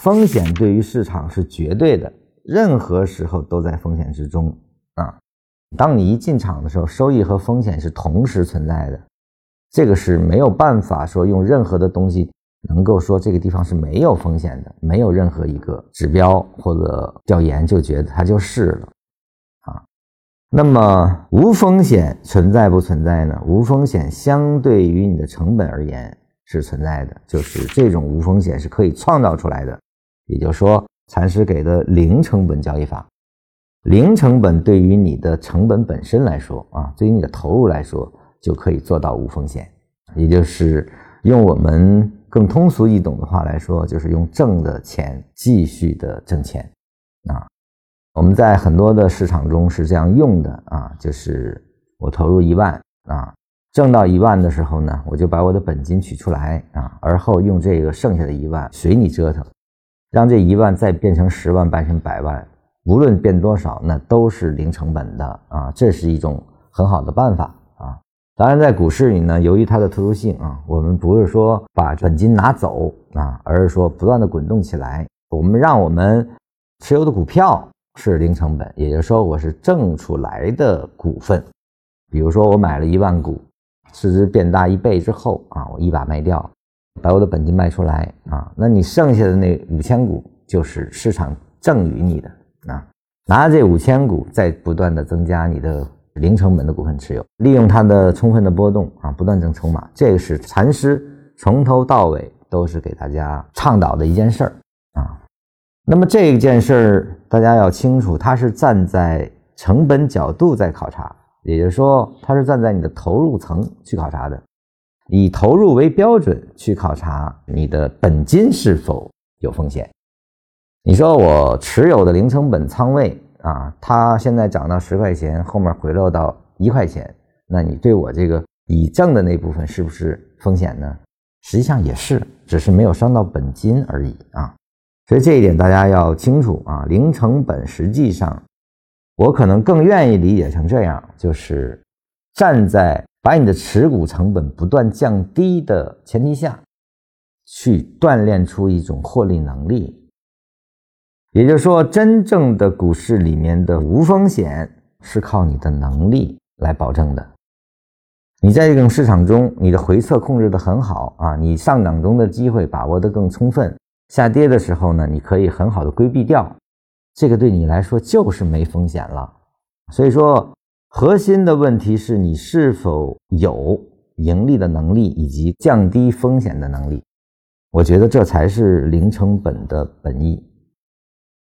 风险对于市场是绝对的，任何时候都在风险之中啊。当你一进场的时候，收益和风险是同时存在的，这个是没有办法说用任何的东西能够说这个地方是没有风险的，没有任何一个指标或者调研就觉得它就是了啊。那么无风险存在不存在呢？无风险相对于你的成本而言是存在的，就是这种无风险是可以创造出来的。也就是说，禅师给的零成本交易法，零成本对于你的成本本身来说啊，对于你的投入来说，就可以做到无风险。也就是用我们更通俗易懂的话来说，就是用挣的钱继续的挣钱啊。我们在很多的市场中是这样用的啊，就是我投入一万啊，挣到一万的时候呢，我就把我的本金取出来啊，而后用这个剩下的一万随你折腾。让这一万再变成十万，变成百万，无论变多少，那都是零成本的啊！这是一种很好的办法啊！当然，在股市里呢，由于它的特殊性啊，我们不是说把本金拿走啊，而是说不断的滚动起来。我们让我们持有的股票是零成本，也就是说，我是挣出来的股份。比如说，我买了一万股，市值变大一倍之后啊，我一把卖掉。把我的本金卖出来啊，那你剩下的那五千股就是市场赠予你的啊，拿着这五千股再不断的增加你的零成本的股份持有，利用它的充分的波动啊，不断挣筹码，这个是禅师从头到尾都是给大家倡导的一件事儿啊。那么这件事儿大家要清楚，它是站在成本角度在考察，也就是说，它是站在你的投入层去考察的。以投入为标准去考察你的本金是否有风险。你说我持有的零成本仓位啊，它现在涨到十块钱，后面回落到一块钱，那你对我这个已挣的那部分是不是风险呢？实际上也是，只是没有伤到本金而已啊。所以这一点大家要清楚啊。零成本实际上，我可能更愿意理解成这样，就是站在。把你的持股成本不断降低的前提下，去锻炼出一种获利能力。也就是说，真正的股市里面的无风险是靠你的能力来保证的。你在这种市场中，你的回撤控制的很好啊，你上涨中的机会把握的更充分，下跌的时候呢，你可以很好的规避掉，这个对你来说就是没风险了。所以说。核心的问题是你是否有盈利的能力以及降低风险的能力，我觉得这才是零成本的本意。